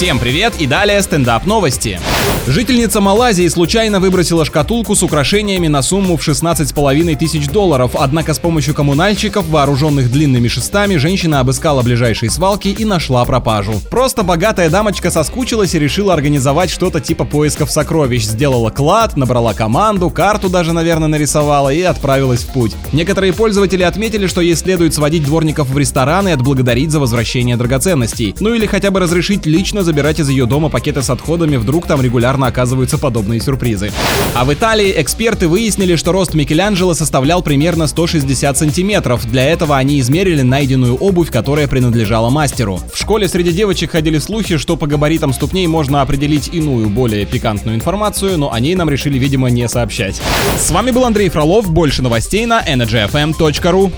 Всем привет и далее стендап новости. Жительница Малайзии случайно выбросила шкатулку с украшениями на сумму в 16,5 тысяч долларов, однако с помощью коммунальщиков, вооруженных длинными шестами, женщина обыскала ближайшие свалки и нашла пропажу. Просто богатая дамочка соскучилась и решила организовать что-то типа поисков сокровищ. Сделала клад, набрала команду, карту даже, наверное, нарисовала и отправилась в путь. Некоторые пользователи отметили, что ей следует сводить дворников в ресторан и отблагодарить за возвращение драгоценностей. Ну или хотя бы разрешить лично забирать из ее дома пакеты с отходами, вдруг там регулярно оказываются подобные сюрпризы. А в Италии эксперты выяснили, что рост Микеланджело составлял примерно 160 сантиметров. Для этого они измерили найденную обувь, которая принадлежала мастеру. В школе среди девочек ходили слухи, что по габаритам ступней можно определить иную, более пикантную информацию, но о ней нам решили, видимо, не сообщать. С вами был Андрей Фролов. Больше новостей на energyfm.ru.